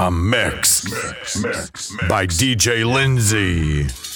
A mix, mix mix by DJ Lindsay.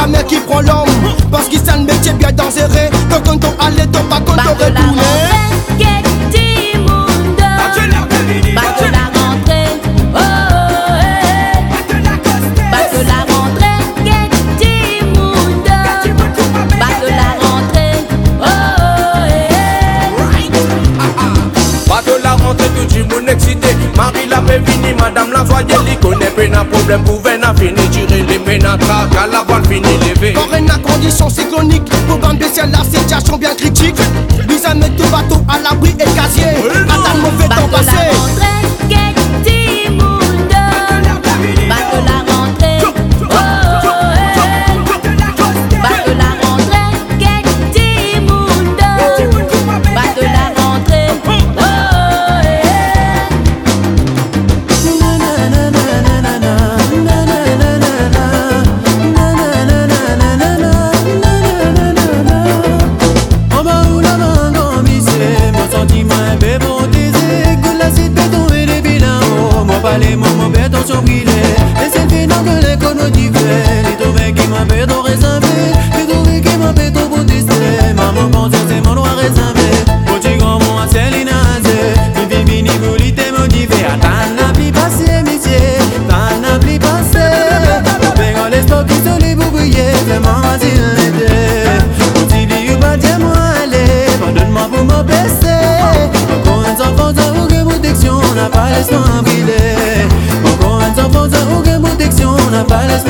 la mer qui prend l'homme. Parce qu'il s'en métier bien dangereux. Ton compte allait, ton pas compte retourné. pe vini Madame la connaît un problème pour à fini les à la voile fini levé la condition Pour la situation bien critique. Mise à mettre bateau à l'abri et casier. Madame mauvais temps passé the body's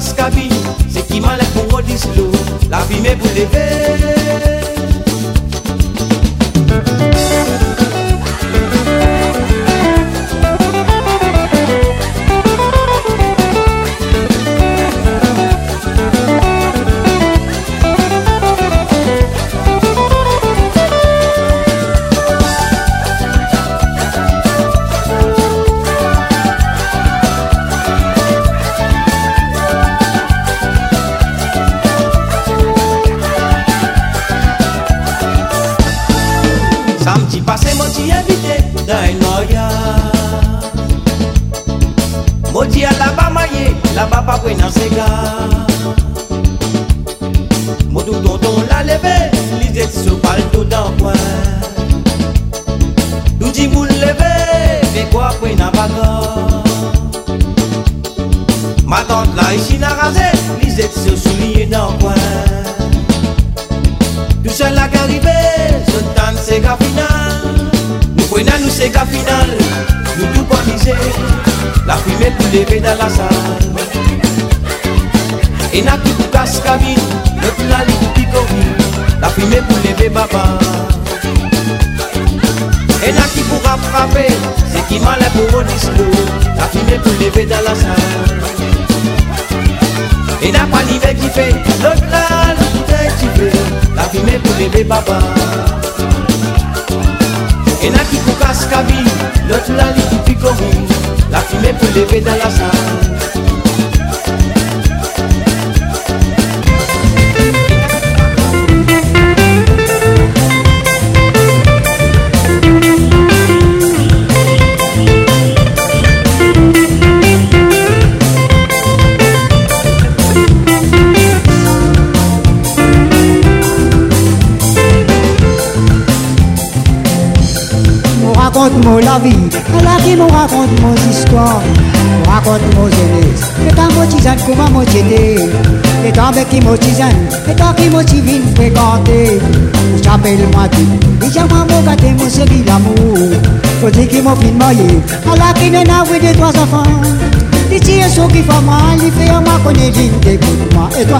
pas c'est qui ki man lè La vi mè pou leve la. Et n'a tout casse cabine, le plat du picori, la fumée pour lever baba. Et n'a qui pourra frapper, c'est qui m'a l'air pour Onislo, la fumée pour lever dans la salle. Et n'a pas l'hiver qui fait, le plat du bouteille qui fait, la fumée pour lever baba. Et n'a qui pourra casse cabine, le plat du picori, lever raconte mon la vie, à la vie me raconte mon histoire. Raconte mon jeunesse Et tant mon tisane comment mon j'étais Et tant bec qui mon tisane Et tant qui mon tivine fréquenté Ou j'appelle moi tout Et j'aime mon fin marié À la qui n'en de trois enfants toi,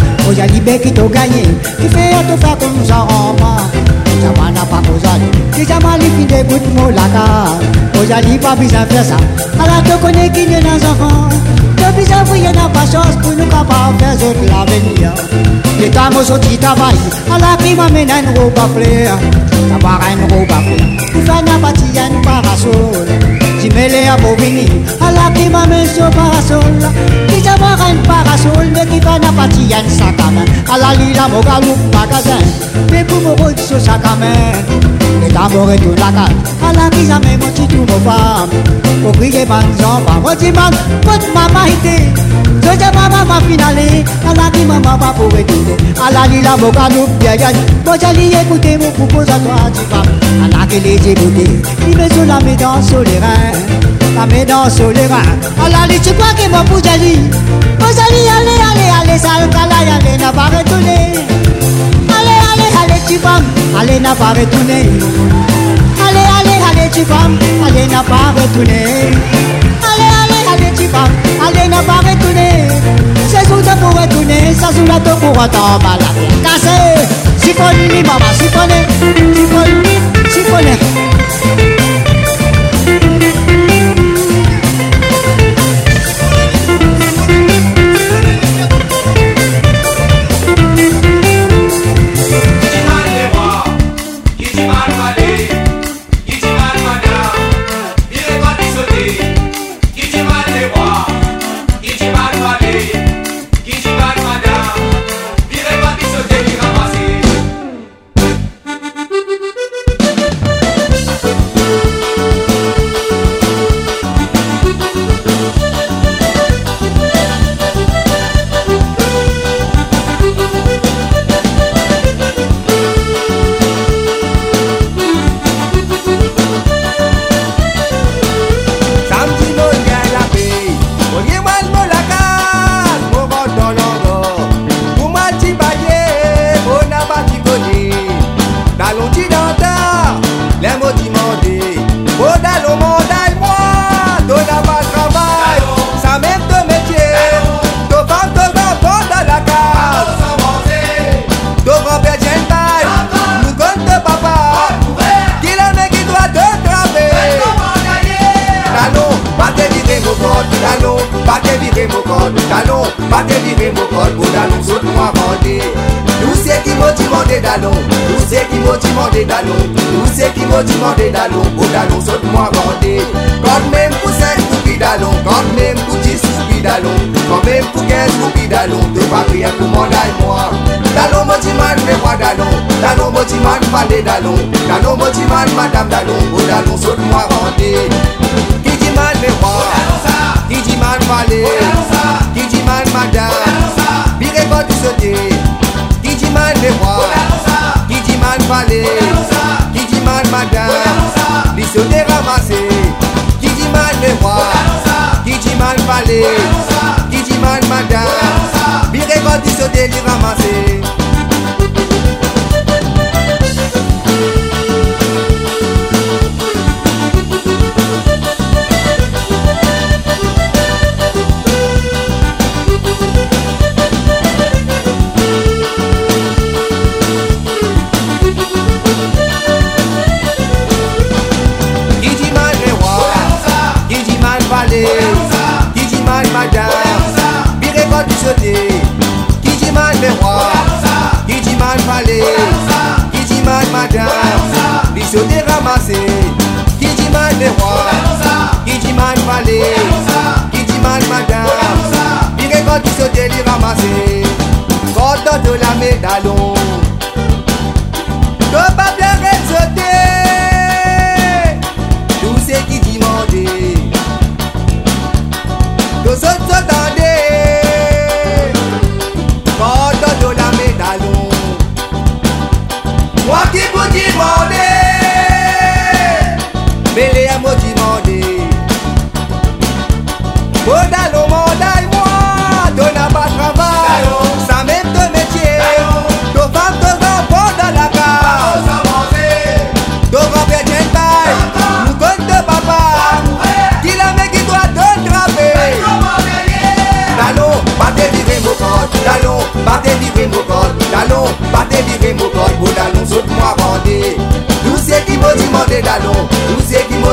gagné n'a laka, Ozali pas besoin de faire ça. Alors tu connais qui est dans enfants. Tu besoin de n'a pas chance pour nous de faire autres l'avenir. Qui m'amène un robe à fleur. D'avoir à fleur. Tu fais n'a pas tiens parasol. A ki mame so parasol parasol, me ki fana pati yan sakamen Ala li la mo galup magasin, me pou mo road so sakamen Me ta mo retou lakat, ala ki jame mo titou mo fam O kriye man zamba, mo di man, pot mama ite So je mama ma finale, ala ki mama pa pou retou Ala li la mo galup biayan, mo jali écoute mon proposatoire du fam Ala ki les écouter, il me sous la médance sur les reins la main dans sur les reins. Alors, tu crois que mon Poujali, Poujali, allez, allez, allez, sale calaille, allez, n'a pas retourné. Allez, allez, allez, tu femme, allez, n'a pas retourné. Allez, allez, allez, tu femme, allez, n'a pas retourné. Allez, allez, allez, tu femme, allez, n'a pas retourné. Ta pour retourner, ça sous la to pour attendre la Cassé, siphonne,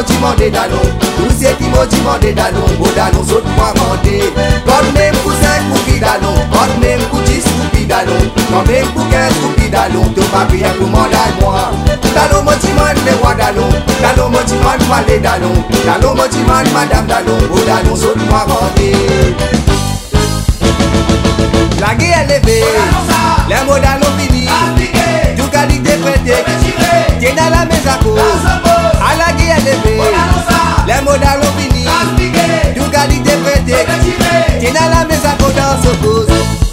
Timothy mande danou Ou se Timothy mande danou Bo danou sot mwa mande Kon men pou 5 koupi danou Kon men pou 10 Kon men pou 15 Te papi yon pou mandal mwa Danou moti man me wadanou Danou moti man madame danou Bo danou sot mwa mande La gué est levée, les mots d'allons finis, tout qualité pété, tiens à la maison. alagi elebe lẹmọdà ló fi ni dugadi tẹfẹ tẹ tinala mesa kó dán sokoso.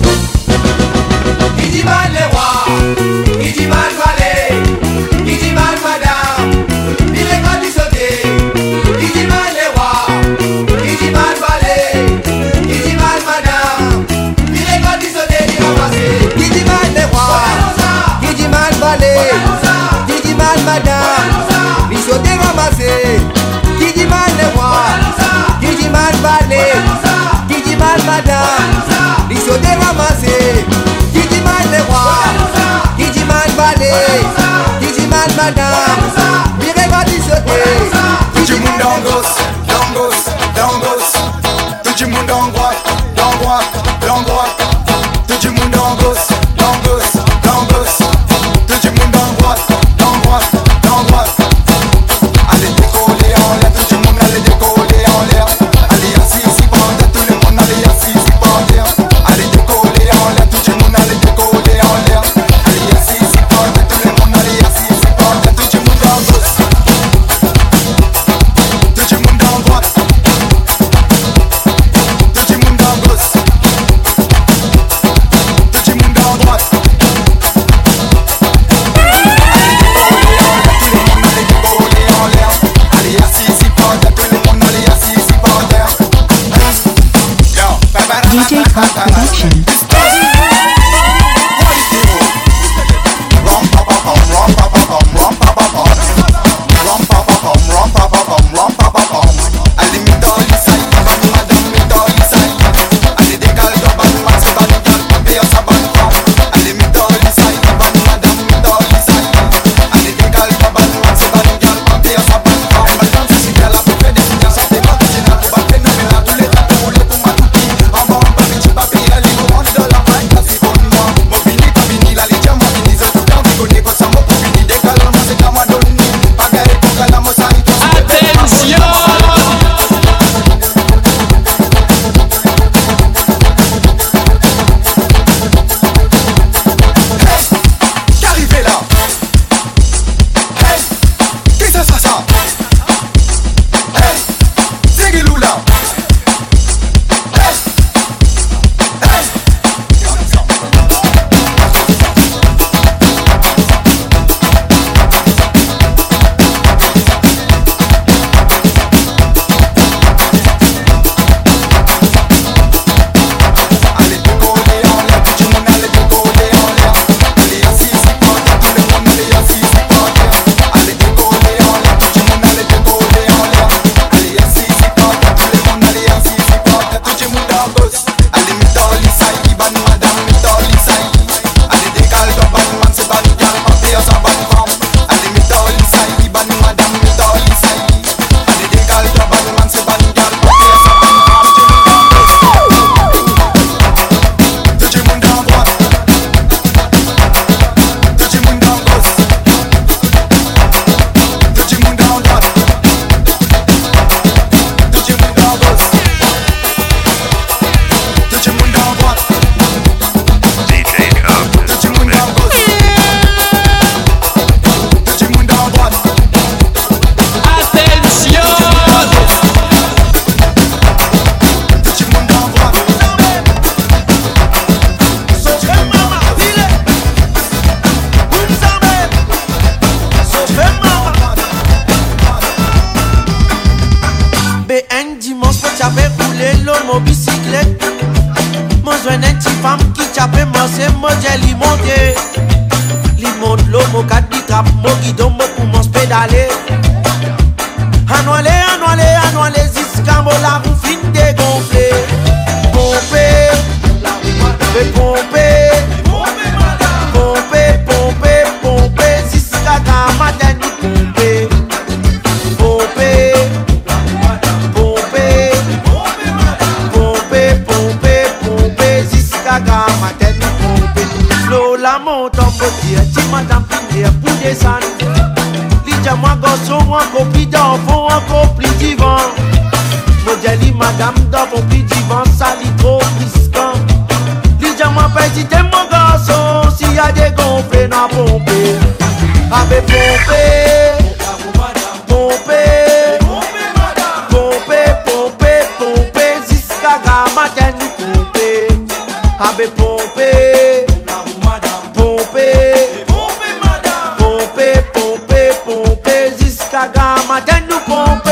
Jusqu'à matin nous pompé.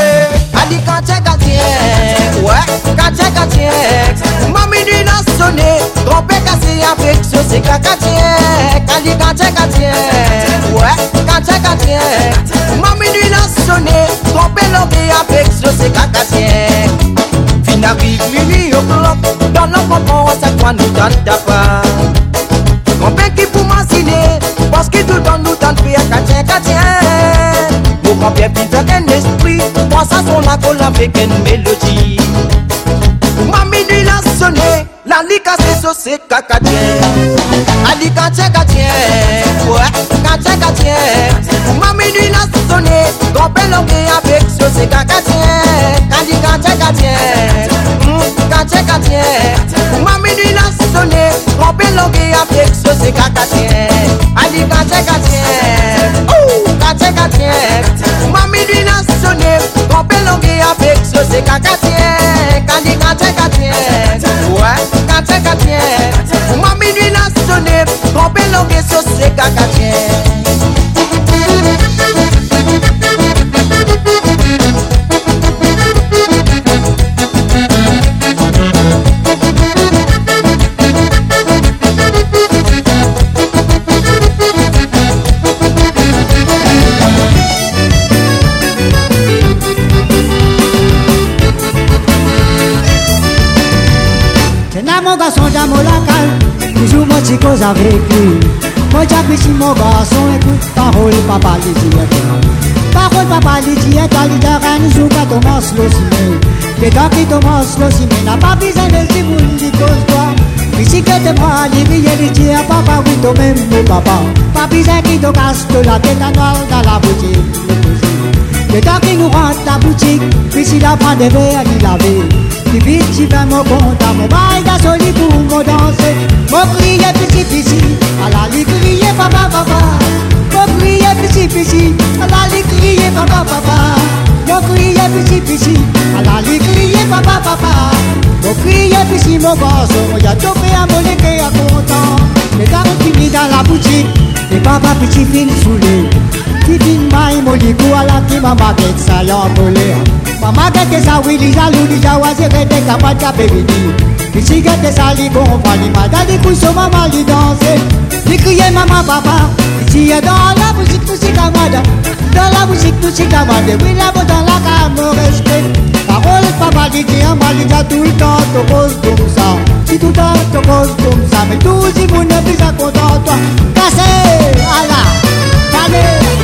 Ali quand t'es gardien, ouais, quand t'es gardien Mami lui n'a sonné, trompé cassé avec ce c'est cacatien Ali quand t'es gardien, ouais, quand t'es gardien Mami lui n'a sonné, trompé l'oreille avec ce c'est cacatien Fin arrive minuit au bloc, dans le comprend à chaque fois nous donne d'affaires accord avec une mélodie Mami lui l'a sonné, la ligue a ses sauces c'est cacatien Ali catien catien, ouais, catien catien Mami lui l'a sonné, combien l'oreille avec ce c'est cacatien Ali catien catien Mami lui l'a sonné, avec ce c'est catien, ce c'est avec lui. Mon petit mon garçon, écoute parole papa lui dit Parole papa lui dit toi lui dira nous pas Thomas Losimé. Que dans qui Thomas Losimé n'a pas besoin de dire vous lui cause toi. Ici que te moi, lui lui dit à papa oui toi même mon papa. Pas besoin qu'il te casse de la tête à noire dans la boutique. Le temps qui nous rentre la boutique, puis s'il a prend des verres, il. Puis j'y vais mon compte à mon bail d'asoli pour me danser. Mon crier petit petit, à la crier papa papa. Mon crier petit petit, à la papa papa. Mon crier petit petit, à la crier papa papa. Mon crier petit mon a tout fait à mon et à content. Les gars qui dans la boutique, et papa petit fin saoulé. Tifin mai moliku ala ki mama get sa ya mole Mama get ke sa wili sa luli sa wazi rete kapat ka bebini Ici get ke sa li kon fali mada di kuso mama li danse Li mama papa Ici est dans la musique musique amada Dans la musique musique amada Oui dans la respect. Parole papa dit dit un mal dit tout le temps te cause comme ça Si tout le temps te cause comme ça Mais tout si vous ne à content toi Allez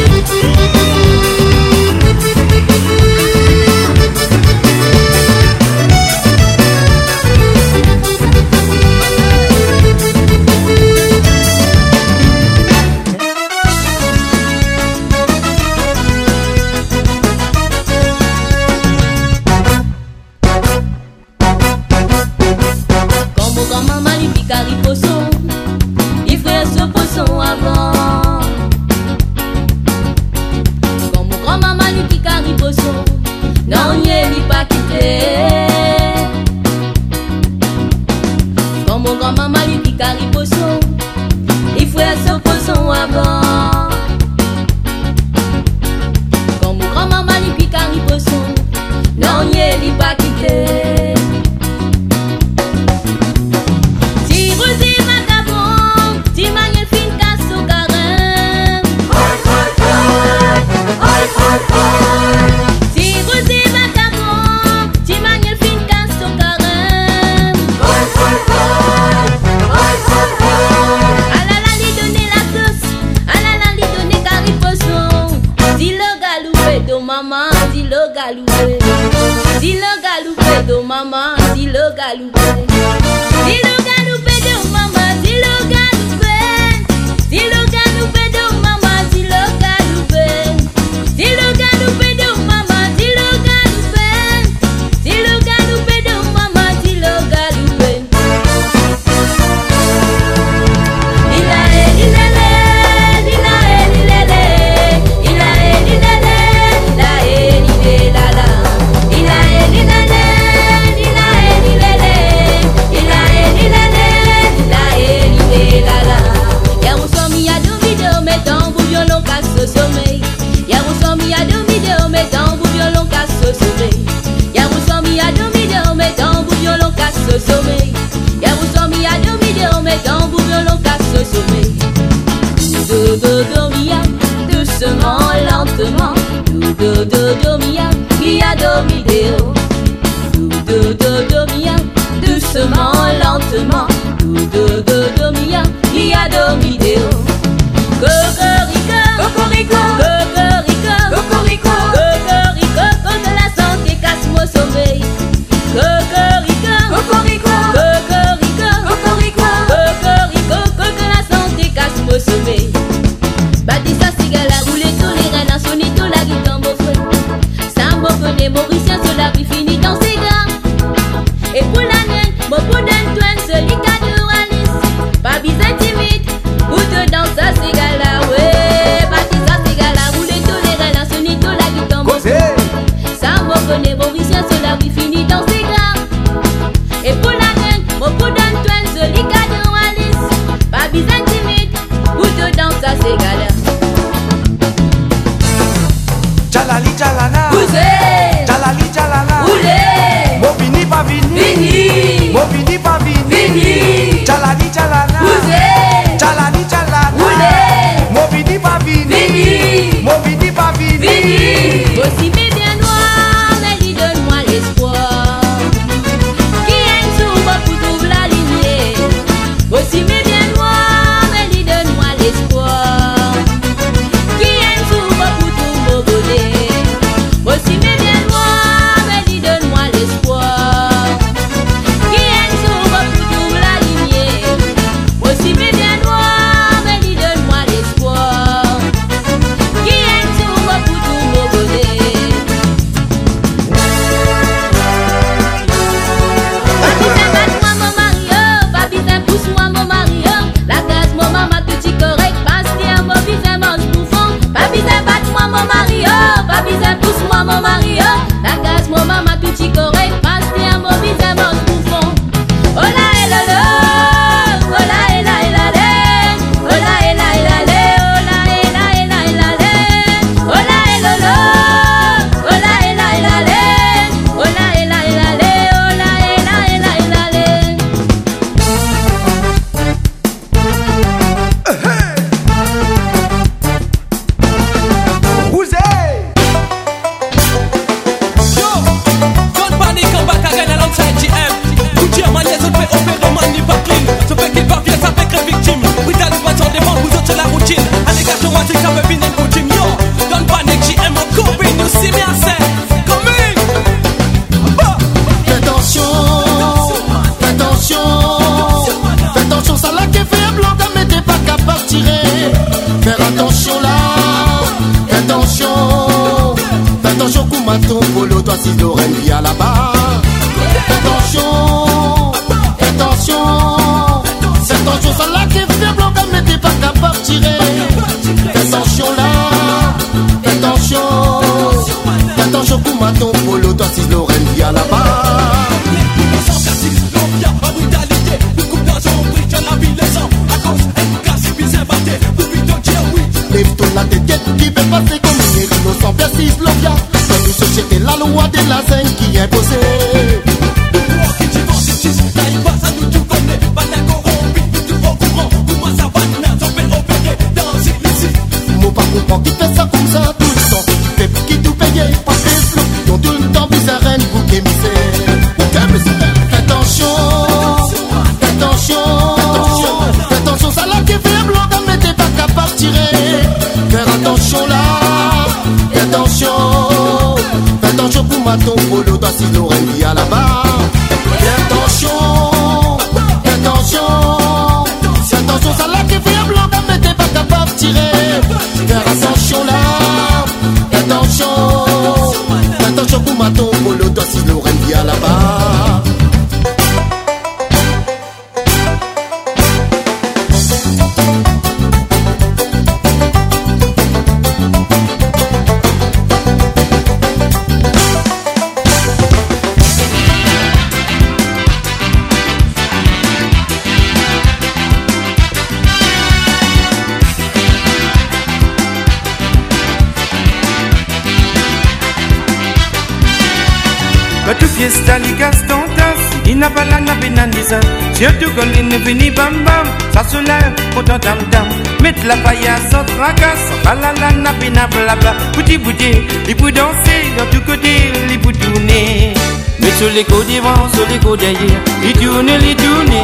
finit bam bam Ça se lève pourtant tam tam Mettre la paille à son tracas Balala na bina blabla Bouti bouti Il peut danser dans tous côtés Il peut tourner. Mais sur les côtés devant Sur les côtés derrière Il tourne, il tourne.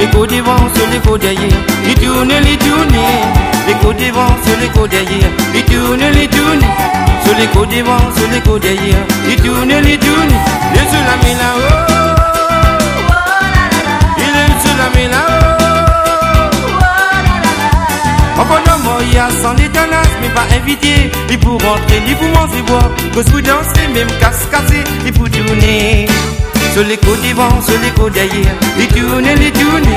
Les côtés devant Sur les côtés derrière Il tourne, il tourne. Les côtés devant Sur les côtés derrière Il tourne, il tourne. Sur les côtés devant, sur les côtés derrière, il tourne, il tourne, il est sur la main là-haut. Est sur la main là-haut. Pendant moi, il y a sans l'éternel, mais pas invité. Il pour rentrer, il pour manger, boire. Cause pour danser, même casse cassé, il pour tourner. Sur les côtés devant, sur les côtés derrière, il tourne, il tourne.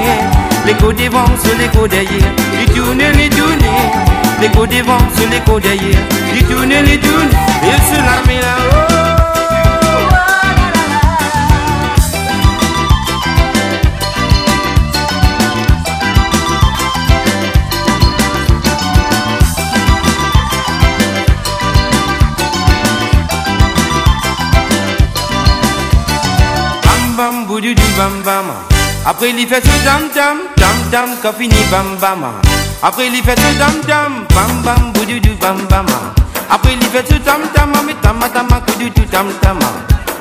Les côtés devant, sur les côtés derrière, il tourne, il tourne. Les côtés devant, sur les côtés derrière, il tourne, il tourne. Il se la bam bam. Après il fait ce dam dam Dam dam qu'a fini bam bam. Après il fait ce dam dam Bam bam boudou bam bam. Après il fait ce dam dam Mais tama tama kudu dam dam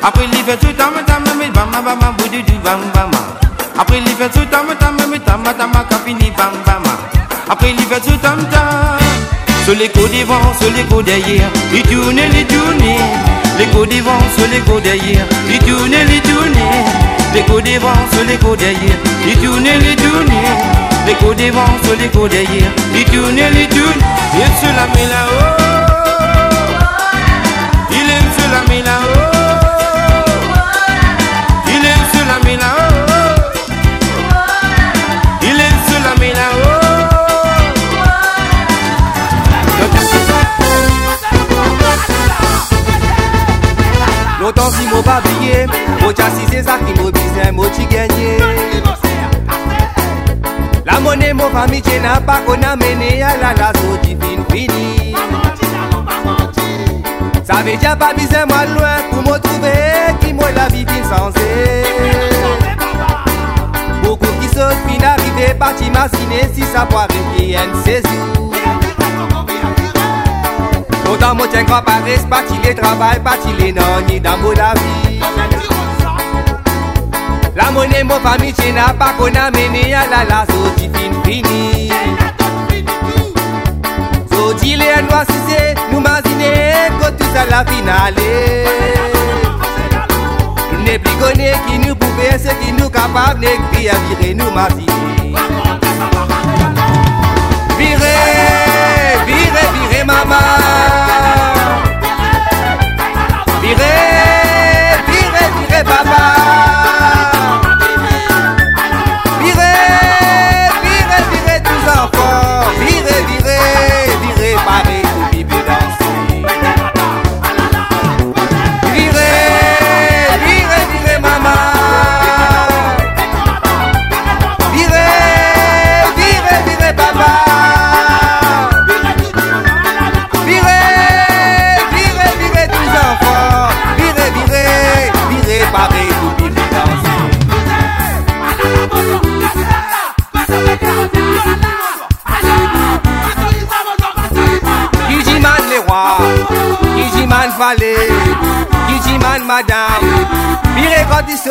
Après il fait ce dam dam Mais bam bam bam boudou bam bam. Après il fait ce dam dam Mais tama tama qu'a fini bam bam. Après il fait ce dam dam sur côtés devant, sur côtés derrière, il tourne, il tourne. Côtés devant, sur côtés derrière, il tourne, il tourne. Les sur les côtés derrière, il tourne, il tourne. Les devant, sur les côtés derrière, il tourne, il tourne. Il aime se la met là-haut. Il aime se la met là-haut. Il aime se la met si m'a pas si c'est ça qui m'a business, tu gagné. La monnaie, mon famille, tu n'as pas qu'on a mené. À la lasso divine fini. Ça veut dire pas besoin moi loin pour me trouver qui moi la vie fin sans Beaucoup qui sautent fin arriver pas t'imaginer si ça pourrait qui aime ses Autant moi tiens grand Paris, pas les travail, pas les non, ni dans mon la vie. La monnaie, mon famille, tu n'as pas qu'on a mené à la la sortie fin fini. Sortie les noirs, si c'est nous imaginer que tout ça la finale. Nous n'est plus connu qui nous pouvait, ce qui nous capable, n'est que virer nous imaginer. Virez, virez, virez maman Virez, virez, virez papa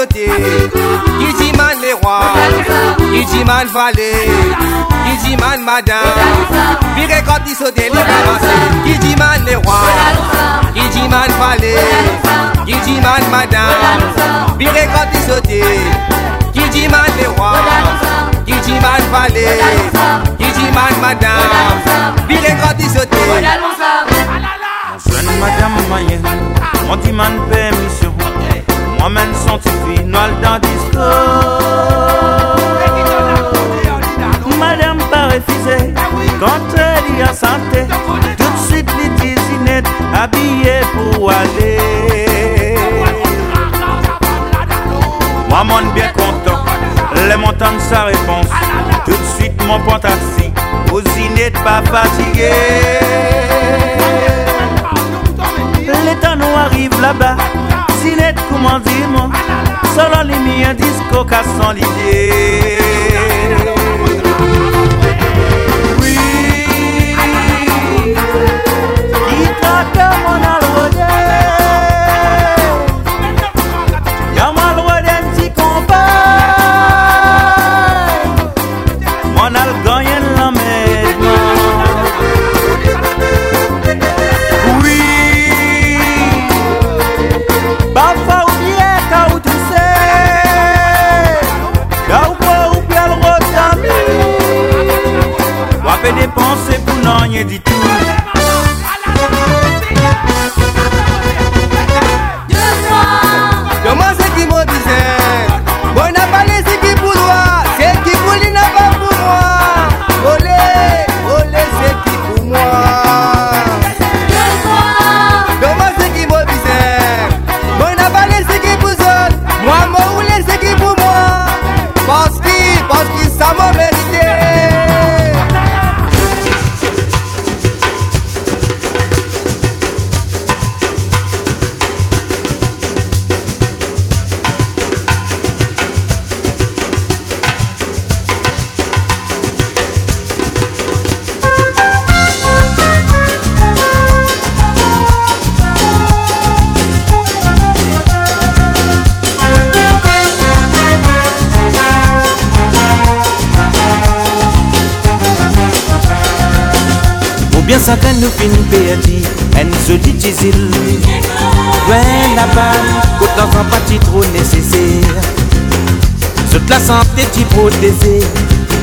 Sautait, Kijiman les rois, Kijiman valet, Kijiman madame, Virez quand il sautait, les ramassés, Kijiman les rois, Kijiman valet, Kijiman madame, Virez quand il sautait, Kijiman les rois, Kijiman valet, Kijiman madame, Virez quand il sautait. Jeune madame moyenne, mon dit man permission. Moi-même scientifique, noir dans disco. Madame pas refusé, quand elle y a santé, tout de suite les disinettes habillées pour aller. Moi, mon bien content, les montants sa réponse. Tout de suite, mon pantassi, aux inettes pas fatigué. Les temps nous arrivent là-bas, Zinette comme Comment dire moi Solo les miens disco qu'à sans l'idée Oui. Qui traque mon alrodé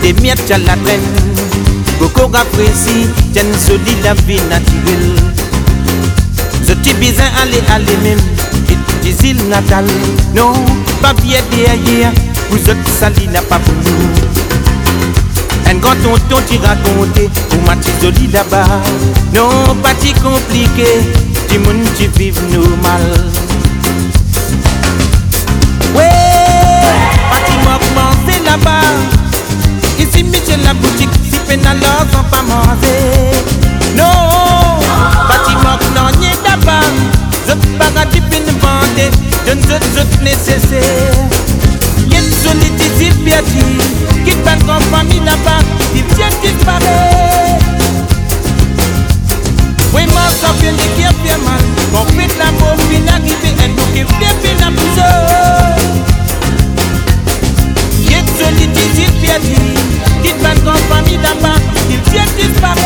Des miettes à la traîne. Coco apprécie Tiens joli la vie naturelle. Ce petit bizin aller aller même. Diesel natal Non pas bien derrière Vous autres sali n'a pas pour nous. Un grand tonton t'y raconté Pour ma jolie là-bas. Non, pas si compliqué. Du monde qui vive normal là-bas. Ici, Michel la boutique Si peine alors sans pas manger. Non, pas si non, n'y est là-bas Je pas du fin vendre Je ne je nécessaire une jolie petite pièce Qui parle comme famille là-bas Il vient disparaître. Oui, moi, ça fait mal. Fait l'amour, puis l'arrivée Et nous qui bien la Y'a une jolie petite pièce Qui parle comme famille là-bas Il vient disparaître.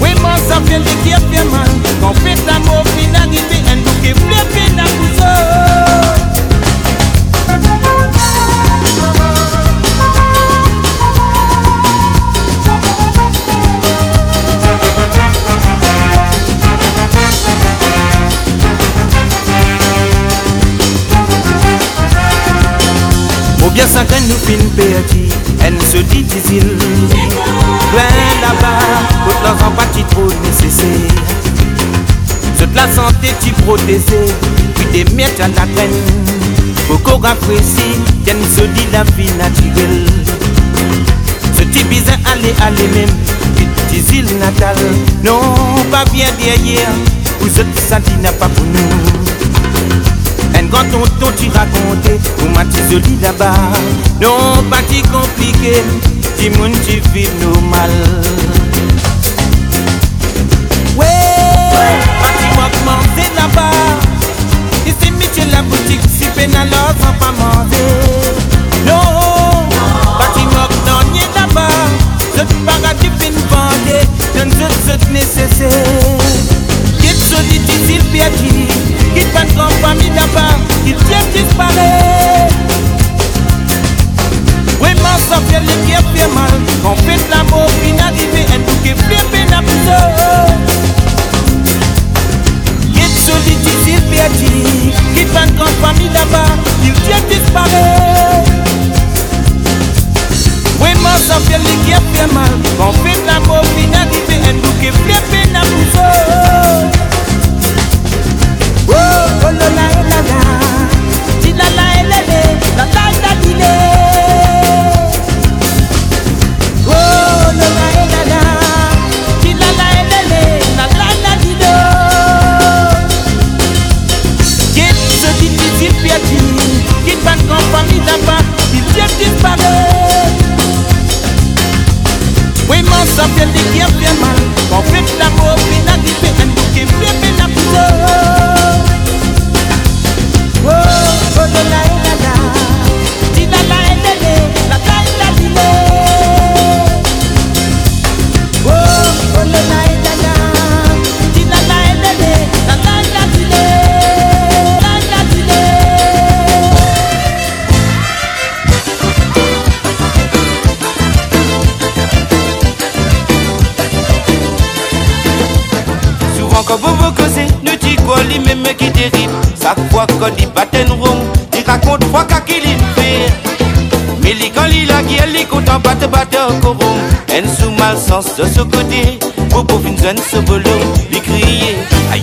Oui, moi, ça fait les qui a fait mal Qu'on fait l'amour, puis l'arrivée Et nous qui fait bien la pousse Bien ça que nous fin perdu Elle se dit difficile. Loin là-bas Toute la partie trop nécessaire. Toute la santé tu protégé. Puis des miettes à la graine Beaucoup apprécie Tiens se dit la vie naturelle. Ce petit bizin aller aller même. Petite île natale Non pas bien derrière. Vous autres ça n'a pas pour nous un grand tonton tu raconté Pour ma petite jolie là-bas Non pas si compliqué Dis moun tu vis normal. Ouais Pas si moi commencer là-bas. Ici Michel la boutique Si peine alors sans pas manger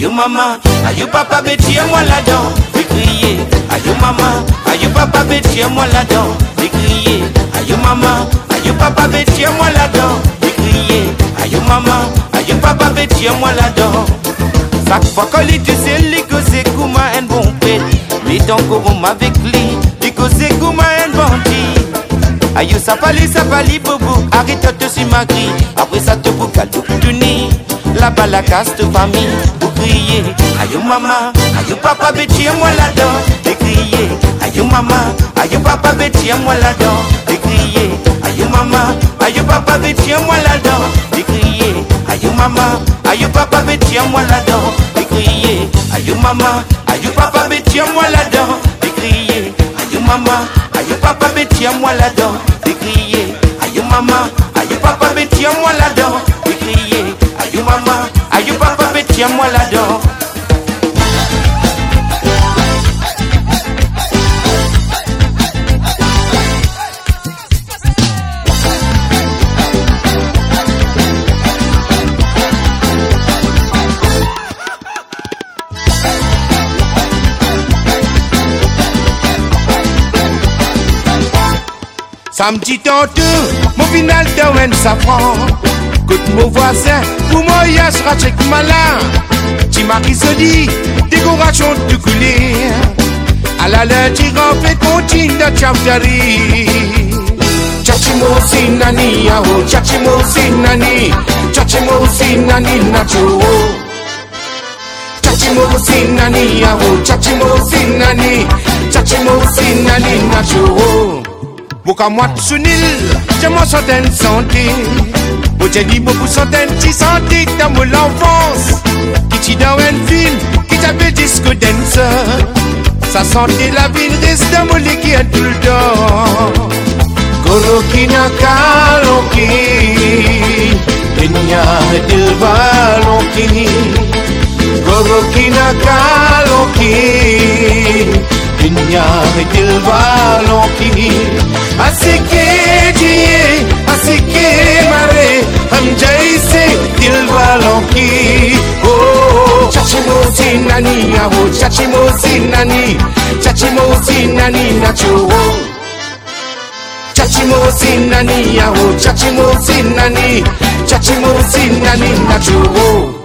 Aïe maman, aïe papa, bêtier moi là-dedans, lui crier. Aïe maman, aïe papa, bêtier moi là-dedans, lui crier. Aïe maman, aïe papa, bêtier moi là-dedans, lui crier. Aïe maman, aïe papa, bêtier moi là-dedans. Qu'on lit, tu sais, les causes comment un bon pète. Mais ton courant avec lui, les causes comment un bandit. Aïe, ça pali, ça pali, bobo, arrête de sur ma grille. Après ça, te boucle tout tourner. Là-bas, la casse de famille, pour crier. Aïe, maman, aïe, papa, bêtier, moi là-dedans. Et crier. Aïe, maman, aïe, papa, bêtier, moi là-dedans. Et crier. Aïe, maman, aïe, papa, bêtier, moi là-dedans. Et crier. Aïe, maman, aïe, papa, bêtier, moi là-dedans. Et crier. Aïe, maman, aïe, papa, bêtier, moi là-dedans. Et crier. Aïe, maman, aïe, papa, bêtier, moi là-dedans. Et crier. Aïe, maman, aïe, papa, bêtier, moi là-dedans. Maman, aïe, papa, bêtier, moi là-dedans. Samedi tantôt, mon final de Wen Safran. Côte mon voisin, pour moi, y'a ce ratchet malin. Timaki se dit, décoration de couler. À la lundi, on fait continue de chamtari. Chachimo sinani, yao, chachimo sinani, chachimo sinani, nacho. Chachimo sinani, yao, chachimo sinani, chachimo sinani, nacho. Boka moi sunil, j'ai centaine santé. J'ai dit beaucoup centaines si santé dans mon enfance. Qui t'y dans un film, qui t'appelle disco dancer. Sa santé la vie reste lit qui est tout le temps. asike mare, हम जैसे दिल वालों की ओ चाची मोसी नानी आओ चाची मोसी नानी चाची मोसी नानी नाचो चाची मोसी नानी आओ चाची मोसी नानी चाची मोसी नानी नाचो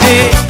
fait